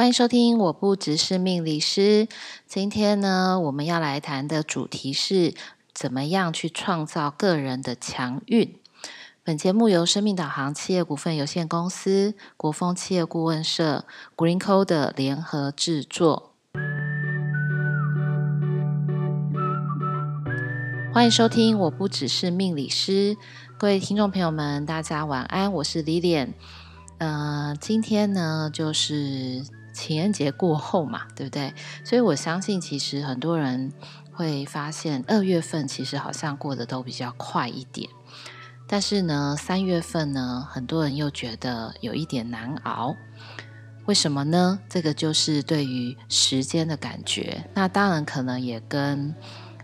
欢迎收听，我不只是命理师。今天呢，我们要来谈的主题是怎么样去创造个人的强运。本节目由生命导航企业股份有限公司、国风企业顾问社、Green Code 联合制作。欢迎收听，我不只是命理师。各位听众朋友们，大家晚安，我是 Lilian。呃，今天呢，就是。情人节过后嘛，对不对？所以我相信，其实很多人会发现，二月份其实好像过得都比较快一点。但是呢，三月份呢，很多人又觉得有一点难熬。为什么呢？这个就是对于时间的感觉。那当然可能也跟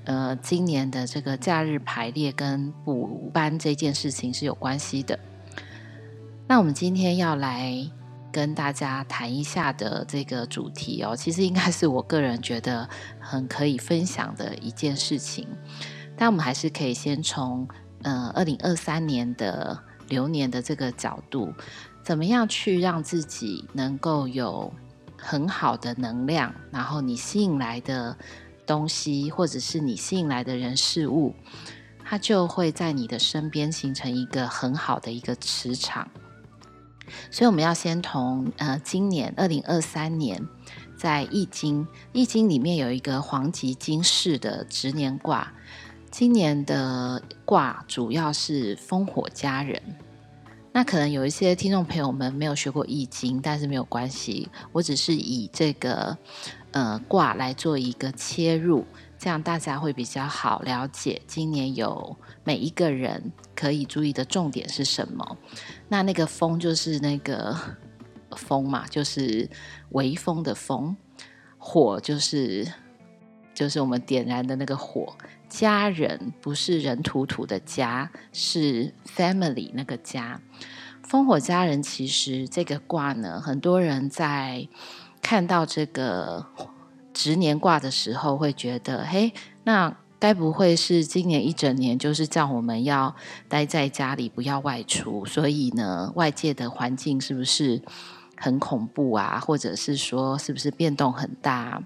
呃今年的这个假日排列跟补班这件事情是有关系的。那我们今天要来。跟大家谈一下的这个主题哦，其实应该是我个人觉得很可以分享的一件事情。但我们还是可以先从呃二零二三年的流年的这个角度，怎么样去让自己能够有很好的能量，然后你吸引来的东西，或者是你吸引来的人事物，它就会在你的身边形成一个很好的一个磁场。所以我们要先从呃，今年二零二三年，在易经易经里面有一个黄极金世的值年卦，今年的卦主要是风火家人。那可能有一些听众朋友们没有学过易经，但是没有关系，我只是以这个呃卦来做一个切入。这样大家会比较好了解，今年有每一个人可以注意的重点是什么？那那个风就是那个风嘛，就是微风的风；火就是就是我们点燃的那个火。家人不是人土土的家，是 family 那个家。烽火家人其实这个卦呢，很多人在看到这个。值年卦的时候，会觉得，嘿，那该不会是今年一整年就是叫我们要待在家里，不要外出？所以呢，外界的环境是不是很恐怖啊？或者是说，是不是变动很大？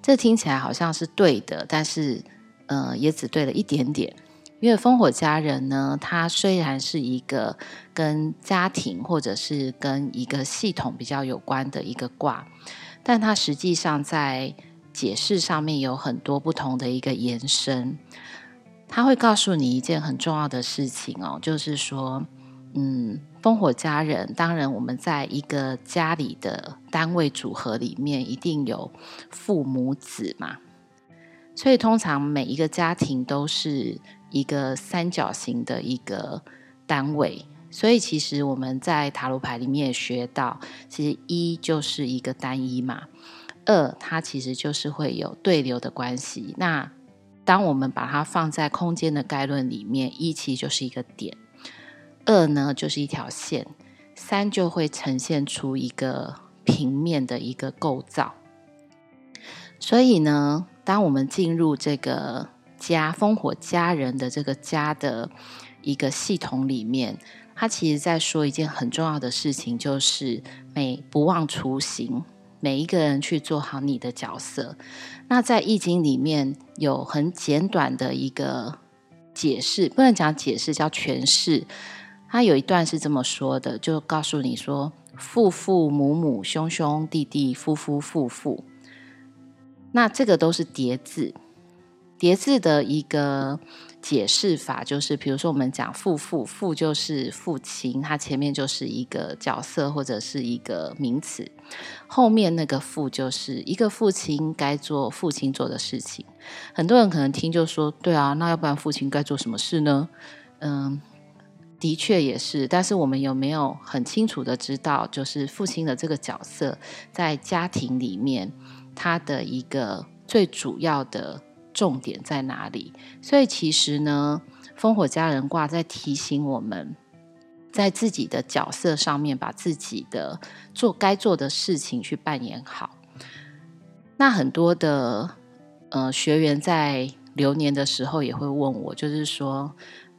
这听起来好像是对的，但是，呃，也只对了一点点。因为烽火家人呢，它虽然是一个跟家庭或者是跟一个系统比较有关的一个卦。但它实际上在解释上面有很多不同的一个延伸，他会告诉你一件很重要的事情哦，就是说，嗯，烽火家人，当然我们在一个家里的单位组合里面，一定有父母子嘛，所以通常每一个家庭都是一个三角形的一个单位。所以其实我们在塔罗牌里面也学到，其实一就是一个单一嘛，二它其实就是会有对流的关系。那当我们把它放在空间的概论里面，一其实就是一个点，二呢就是一条线，三就会呈现出一个平面的一个构造。所以呢，当我们进入这个家烽火家人的这个家的一个系统里面。他其实在说一件很重要的事情，就是每不忘初心，每一个人去做好你的角色。那在易经里面有很简短的一个解释，不能讲解释，叫诠释。他有一段是这么说的，就告诉你说：父父母母兄兄弟弟夫夫妇妇。那这个都是叠字，叠字的一个。解释法就是，比如说我们讲父父，父就是父亲，他前面就是一个角色或者是一个名词，后面那个父就是一个父亲该做父亲做的事情。很多人可能听就说，对啊，那要不然父亲该做什么事呢？嗯，的确也是，但是我们有没有很清楚的知道，就是父亲的这个角色在家庭里面，他的一个最主要的。重点在哪里？所以其实呢，烽火家人卦在提醒我们，在自己的角色上面，把自己的做该做的事情去扮演好。那很多的呃学员在流年的时候也会问我，就是说，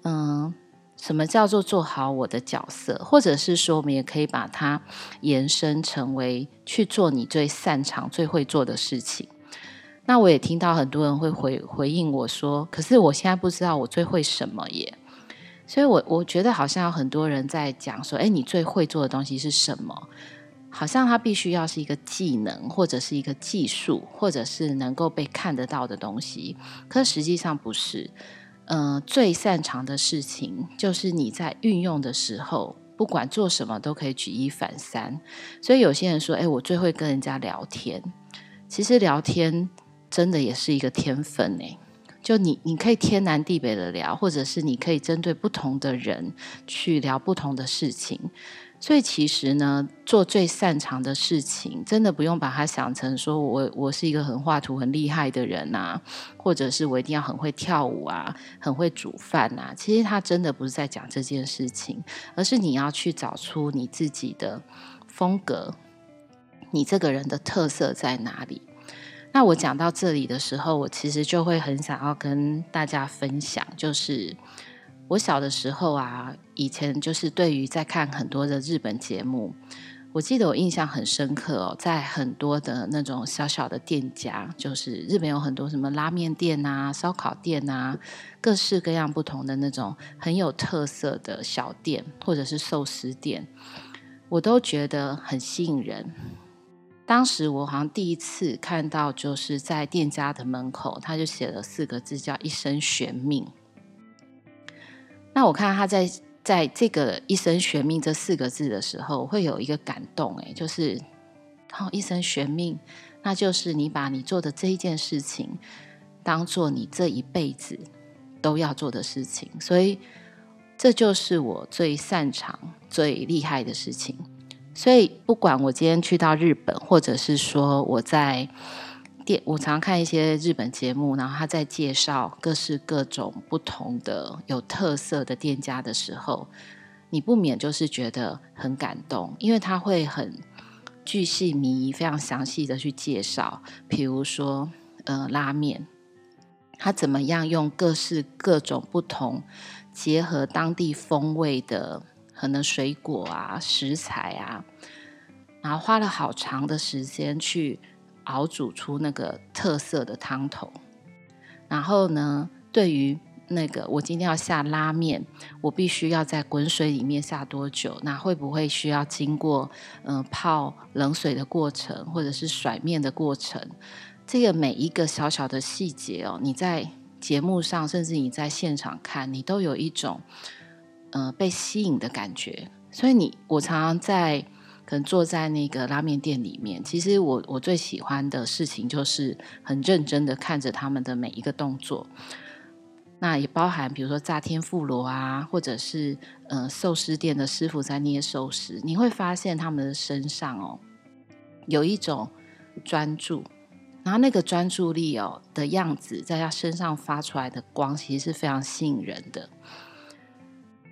嗯，什么叫做做好我的角色？或者是说，我们也可以把它延伸成为去做你最擅长、最会做的事情。那我也听到很多人会回回应我说：“可是我现在不知道我最会什么耶。”所以我，我觉得好像有很多人在讲说：“诶，你最会做的东西是什么？”好像它必须要是一个技能，或者是一个技术，或者是能够被看得到的东西。可实际上不是。嗯、最擅长的事情就是你在运用的时候，不管做什么都可以举一反三。所以有些人说：“诶，我最会跟人家聊天。”其实聊天真的也是一个天分诶。就你，你可以天南地北的聊，或者是你可以针对不同的人去聊不同的事情。所以其实呢，做最擅长的事情，真的不用把它想成说我我是一个很画图很厉害的人啊，或者是我一定要很会跳舞啊，很会煮饭啊。其实他真的不是在讲这件事情，而是你要去找出你自己的风格，你这个人的特色在哪里。那我讲到这里的时候，我其实就会很想要跟大家分享，就是。我小的时候啊，以前就是对于在看很多的日本节目，我记得我印象很深刻哦，在很多的那种小小的店家，就是日本有很多什么拉面店啊、烧烤店啊，各式各样不同的那种很有特色的小店或者是寿司店，我都觉得很吸引人。当时我好像第一次看到，就是在店家的门口，他就写了四个字，叫“一生悬命”。那我看他在在这个“一生悬命”这四个字的时候，会有一个感动，哎，就是“哦一生悬命”，那就是你把你做的这一件事情当做你这一辈子都要做的事情，所以这就是我最擅长、最厉害的事情。所以不管我今天去到日本，或者是说我在。我常看一些日本节目，然后他在介绍各式各种不同的有特色的店家的时候，你不免就是觉得很感动，因为他会很巨细靡遗、非常详细的去介绍，比如说呃拉面，他怎么样用各式各种不同结合当地风味的可能水果啊、食材啊，然后花了好长的时间去。熬煮出那个特色的汤头，然后呢，对于那个我今天要下拉面，我必须要在滚水里面下多久？那会不会需要经过嗯、泡冷水的过程，或者是甩面的过程？这个每一个小小的细节哦，你在节目上，甚至你在现场看，你都有一种、呃、被吸引的感觉。所以你，我常常在。可能坐在那个拉面店里面，其实我我最喜欢的事情就是很认真的看着他们的每一个动作。那也包含比如说炸天妇罗啊，或者是呃寿司店的师傅在捏寿司，你会发现他们的身上哦有一种专注，然后那个专注力哦的样子，在他身上发出来的光，其实是非常吸引人的，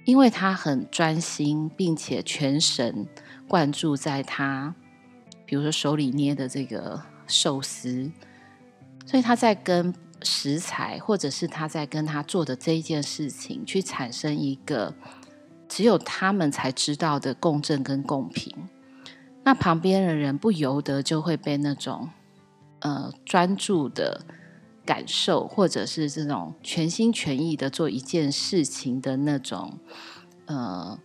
因为他很专心，并且全神。贯注在他，比如说手里捏的这个寿司，所以他在跟食材，或者是他在跟他做的这一件事情，去产生一个只有他们才知道的共振跟共频。那旁边的人不由得就会被那种呃专注的感受，或者是这种全心全意的做一件事情的那种呃。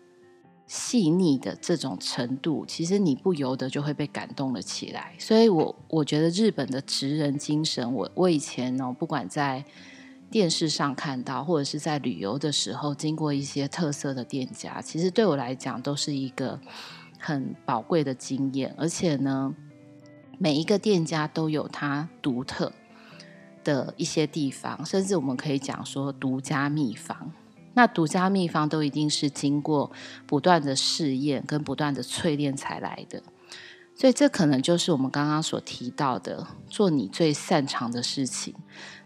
细腻的这种程度，其实你不由得就会被感动了起来。所以我，我觉得日本的职人精神，我我以前呢，不管在电视上看到，或者是在旅游的时候，经过一些特色的店家，其实对我来讲都是一个很宝贵的经验。而且呢，每一个店家都有它独特的一些地方，甚至我们可以讲说独家秘方。那独家秘方都一定是经过不断的试验跟不断的淬炼才来的，所以这可能就是我们刚刚所提到的，做你最擅长的事情。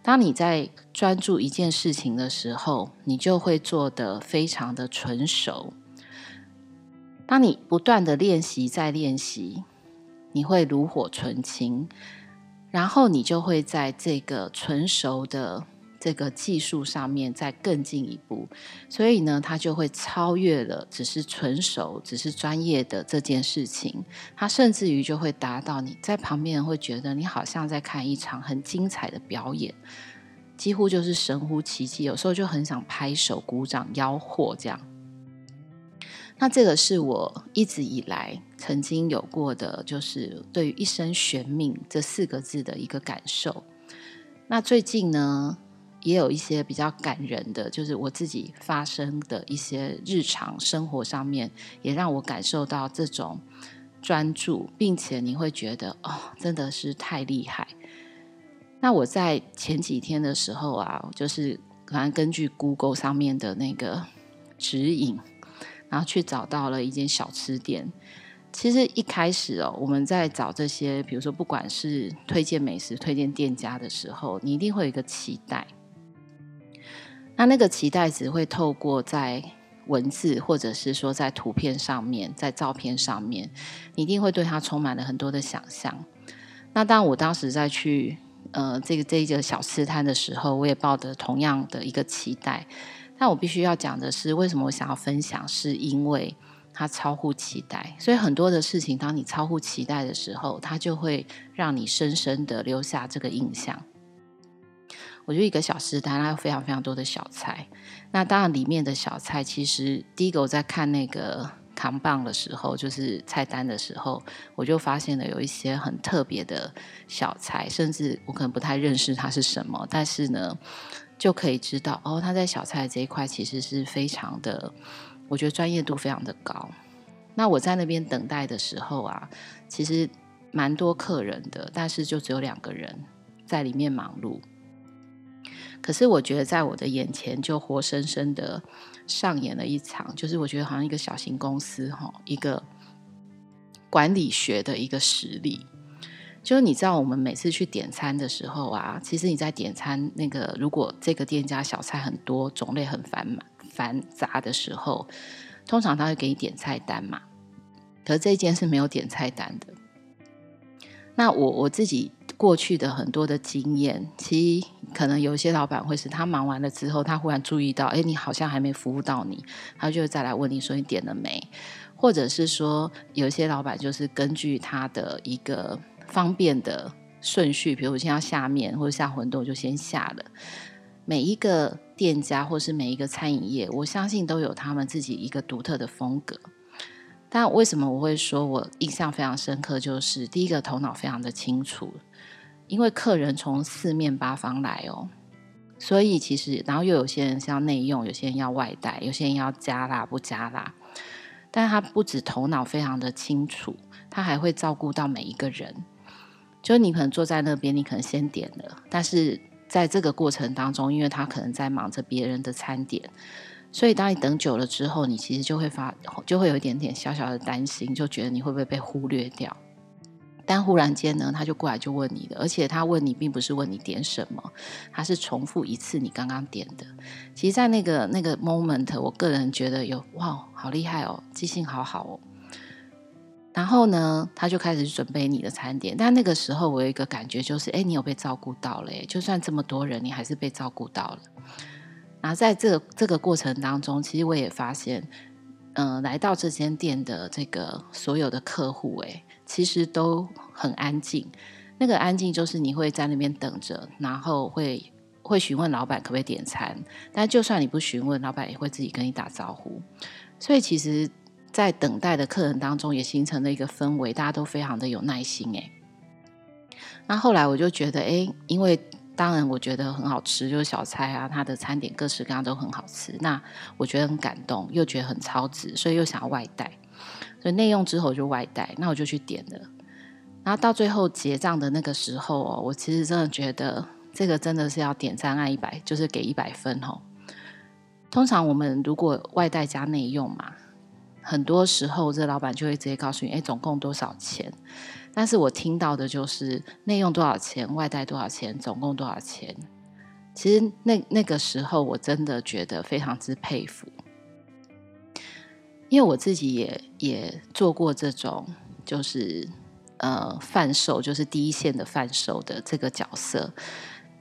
当你在专注一件事情的时候，你就会做得非常的纯熟。当你不断的练习再练习，你会炉火纯青，然后你就会在这个纯熟的。这个技术上面再更进一步，所以呢，他就会超越了只是纯熟、只是专业的这件事情。他甚至于就会达到你在旁边会觉得你好像在看一场很精彩的表演，几乎就是神乎其技，有时候就很想拍手、鼓掌、吆喝这样。那这个是我一直以来曾经有过的，就是对于“一生悬命”这四个字的一个感受。那最近呢，也有一些比较感人的，就是我自己发生的一些日常生活上面，也让我感受到这种专注，并且你会觉得哦，真的是太厉害。那我在前几天的时候啊，就是可能根据 Google 上面的那个指引。然后去找到了一间小吃店。其实一开始哦，我们在找这些，比如说不管是推荐美食、推荐店家的时候，你一定会有一个期待。那那个期待只会透过在文字，或者是说在图片上面、在照片上面，你一定会对它充满了很多的想象。那当我当时在去呃这个这一个小吃摊的时候，我也抱着同样的一个期待。但我必须要讲的是，为什么我想要分享？是因为它超乎期待，所以很多的事情，当你超乎期待的时候，它就会让你深深的留下这个印象。我觉得一个小吃摊，它有非常非常多的小菜。那当然，里面的小菜，其实第一个我在看那个扛棒的时候，就是菜单的时候，我就发现了有一些很特别的小菜，甚至我可能不太认识它是什么，但是呢。就可以知道哦，他在小菜这一块其实是非常的，我觉得专业度非常的高。那我在那边等待的时候啊，其实蛮多客人的，但是就只有两个人在里面忙碌。可是我觉得在我的眼前就活生生的上演了一场，就是我觉得好像一个小型公司哈，一个管理学的一个实例。就是你知道，我们每次去点餐的时候啊，其实你在点餐那个，如果这个店家小菜很多，种类很繁满繁杂的时候，通常他会给你点菜单嘛。可这一间是没有点菜单的。那我我自己过去的很多的经验，其实可能有些老板会是他忙完了之后，他忽然注意到，哎，你好像还没服务到你，他就再来问你说你点了没？或者是说，有些老板就是根据他的一个。方便的顺序，比如我现在要下面或者下馄饨，我就先下了。每一个店家或是每一个餐饮业，我相信都有他们自己一个独特的风格。但为什么我会说我印象非常深刻？就是第一个头脑非常的清楚，因为客人从四面八方来哦，所以其实然后又有些人是要内用，有些人要外带，有些人要加辣不加辣。但他不止头脑非常的清楚，他还会照顾到每一个人。就你可能坐在那边，你可能先点了，但是在这个过程当中，因为他可能在忙着别人的餐点，所以当你等久了之后，你其实就会发，就会有一点点小小的担心，就觉得你会不会被忽略掉。但忽然间呢，他就过来就问你的，而且他问你并不是问你点什么，他是重复一次你刚刚点的。其实，在那个那个 moment，我个人觉得有哇，好厉害哦，记性好好哦。然后呢，他就开始准备你的餐点。但那个时候，我有一个感觉，就是，哎，你有被照顾到了，就算这么多人，你还是被照顾到了。然后在这个这个过程当中，其实我也发现，嗯、来到这间店的这个所有的客户，哎，其实都很安静。那个安静就是你会在那边等着，然后会会询问老板可不可以点餐。但就算你不询问，老板也会自己跟你打招呼。所以其实。在等待的客人当中，也形成了一个氛围，大家都非常的有耐心。诶，那后来我就觉得，诶，因为当然我觉得很好吃，就是小菜啊，它的餐点各式各样都很好吃。那我觉得很感动，又觉得很超值，所以又想要外带。所以内用之后就外带，那我就去点了。然后到最后结账的那个时候哦，我其实真的觉得这个真的是要点赞按一百，就是给一百分哦。通常我们如果外带加内用嘛。很多时候，这老板就会直接告诉你：“哎，总共多少钱？”但是我听到的就是内用多少钱，外带多少钱，总共多少钱。其实那那个时候，我真的觉得非常之佩服，因为我自己也也做过这种，就是呃贩售，就是第一线的贩售的这个角色。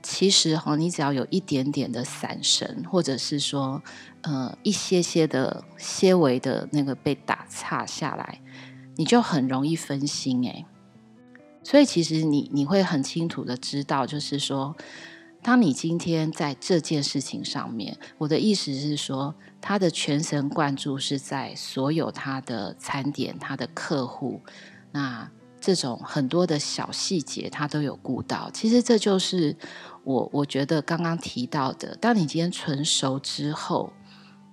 其实哈，你只要有一点点的散神，或者是说，呃，一些些的些微的那个被打岔下来，你就很容易分心诶。所以其实你你会很清楚的知道，就是说，当你今天在这件事情上面，我的意思是说，他的全神贯注是在所有他的餐点、他的客户，那。这种很多的小细节，他都有顾到。其实这就是我我觉得刚刚提到的。当你今天纯熟之后，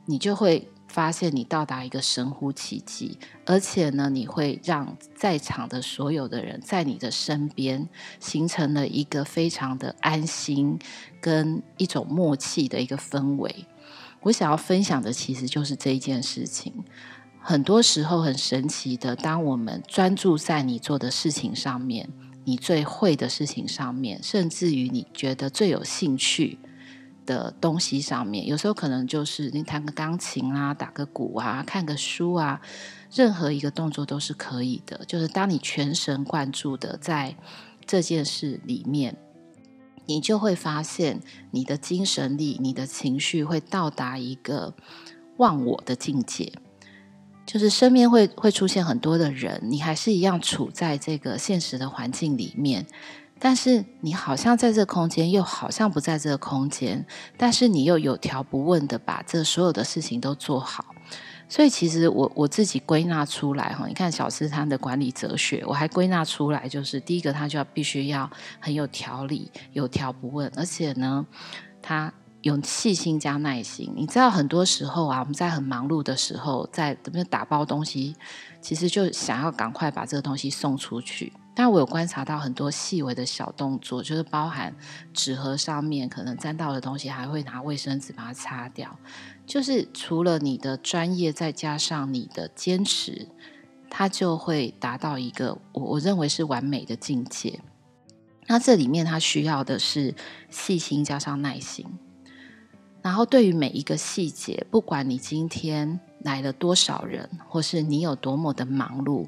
你就会发现你到达一个神乎其技，而且呢，你会让在场的所有的人在你的身边形成了一个非常的安心跟一种默契的一个氛围。我想要分享的其实就是这一件事情。很多时候很神奇的，当我们专注在你做的事情上面，你最会的事情上面，甚至于你觉得最有兴趣的东西上面，有时候可能就是你弹个钢琴啊，打个鼓啊，看个书啊，任何一个动作都是可以的。就是当你全神贯注的在这件事里面，你就会发现你的精神力、你的情绪会到达一个忘我的境界。就是身边会会出现很多的人，你还是一样处在这个现实的环境里面，但是你好像在这空间，又好像不在这个空间，但是你又有条不紊的把这所有的事情都做好。所以其实我我自己归纳出来哈，你看小吃摊的管理哲学，我还归纳出来，就是第一个，他就要必须要很有条理，有条不紊，而且呢，他。有细心加耐心，你知道很多时候啊，我们在很忙碌的时候，在怎么打包东西，其实就想要赶快把这个东西送出去。但我有观察到很多细微的小动作，就是包含纸盒上面可能沾到的东西，还会拿卫生纸把它擦掉。就是除了你的专业，再加上你的坚持，它就会达到一个我我认为是完美的境界。那这里面它需要的是细心加上耐心。然后，对于每一个细节，不管你今天来了多少人，或是你有多么的忙碌，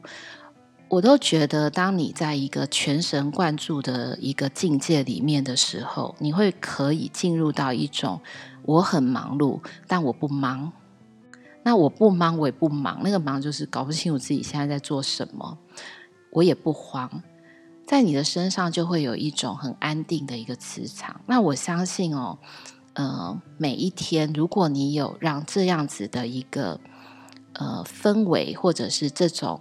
我都觉得，当你在一个全神贯注的一个境界里面的时候，你会可以进入到一种我很忙碌，但我不忙。那我不忙，我也不忙。那个忙就是搞不清楚自己现在在做什么，我也不慌。在你的身上就会有一种很安定的一个磁场。那我相信哦。呃，每一天，如果你有让这样子的一个呃氛围，或者是这种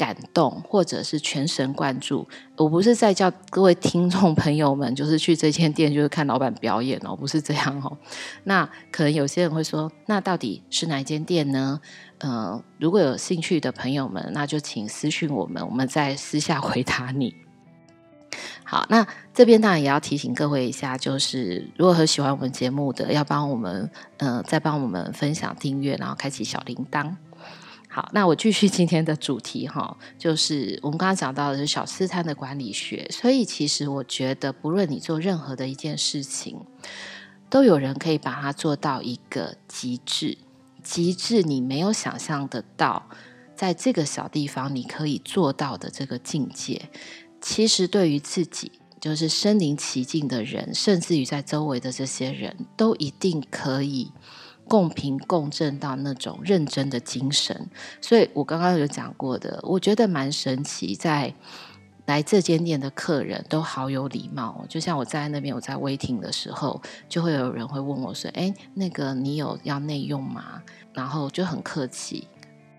感动，或者是全神贯注，我不是在叫各位听众朋友们，就是去这间店就是看老板表演哦，不是这样哦。那可能有些人会说，那到底是哪一间店呢？呃，如果有兴趣的朋友们，那就请私讯我们，我们再私下回答你。好，那这边当然也要提醒各位一下，就是如果很喜欢我们节目的，要帮我们呃再帮我们分享、订阅，然后开启小铃铛。好，那我继续今天的主题哈，就是我们刚刚讲到的是小吃摊的管理学，所以其实我觉得，不论你做任何的一件事情，都有人可以把它做到一个极致，极致你没有想象得到，在这个小地方你可以做到的这个境界。其实，对于自己，就是身临其境的人，甚至于在周围的这些人都一定可以共频共振到那种认真的精神。所以我刚刚有讲过的，我觉得蛮神奇。在来这间店的客人都好有礼貌，就像我在那边，我在 waiting 的时候，就会有人会问我说：“哎，那个你有要内用吗？”然后就很客气。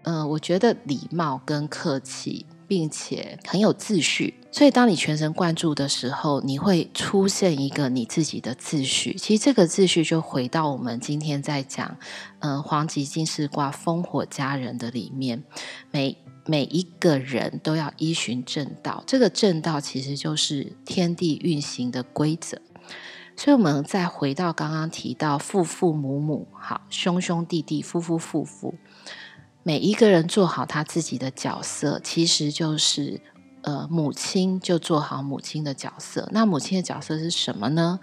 嗯、我觉得礼貌跟客气。并且很有秩序，所以当你全神贯注的时候，你会出现一个你自己的秩序。其实这个秩序就回到我们今天在讲，呃，黄极进士卦烽火家人的里面，每每一个人都要依循正道。这个正道其实就是天地运行的规则。所以，我们再回到刚刚提到父父母母，好，兄兄弟弟，夫夫妇妇。每一个人做好他自己的角色，其实就是呃，母亲就做好母亲的角色。那母亲的角色是什么呢？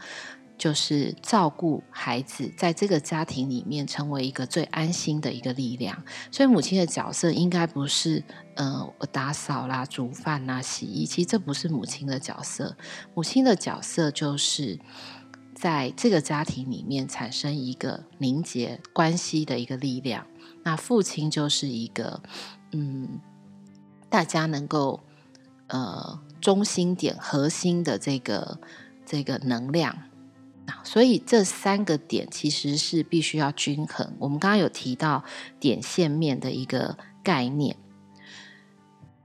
就是照顾孩子，在这个家庭里面成为一个最安心的一个力量。所以母亲的角色应该不是，呃，打扫啦、煮饭啦、洗衣，其实这不是母亲的角色。母亲的角色就是在这个家庭里面产生一个凝结关系的一个力量。那父亲就是一个，嗯，大家能够，呃，中心点、核心的这个这个能量。所以这三个点其实是必须要均衡。我们刚刚有提到点线面的一个概念，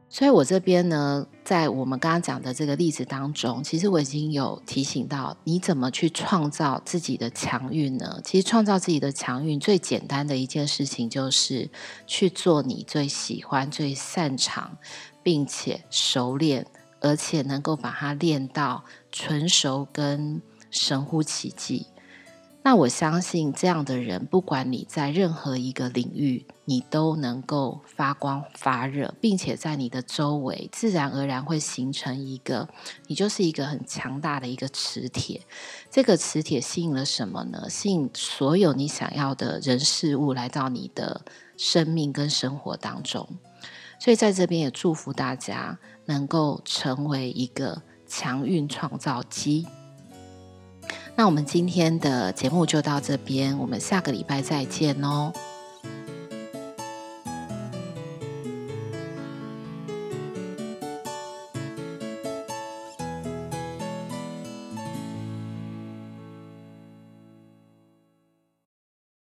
所以我这边呢，在我们刚刚讲的这个例子当中，其实我已经有提醒到你怎么去创造自己的强运呢？其实创造自己的强运最简单的一件事情就是去做你最喜欢、最擅长，并且熟练，而且能够把它练到纯熟跟。神乎其技，那我相信这样的人，不管你在任何一个领域，你都能够发光发热，并且在你的周围，自然而然会形成一个，你就是一个很强大的一个磁铁。这个磁铁吸引了什么呢？吸引所有你想要的人事物来到你的生命跟生活当中。所以在这边也祝福大家能够成为一个强运创造机。那我们今天的节目就到这边，我们下个礼拜再见哦。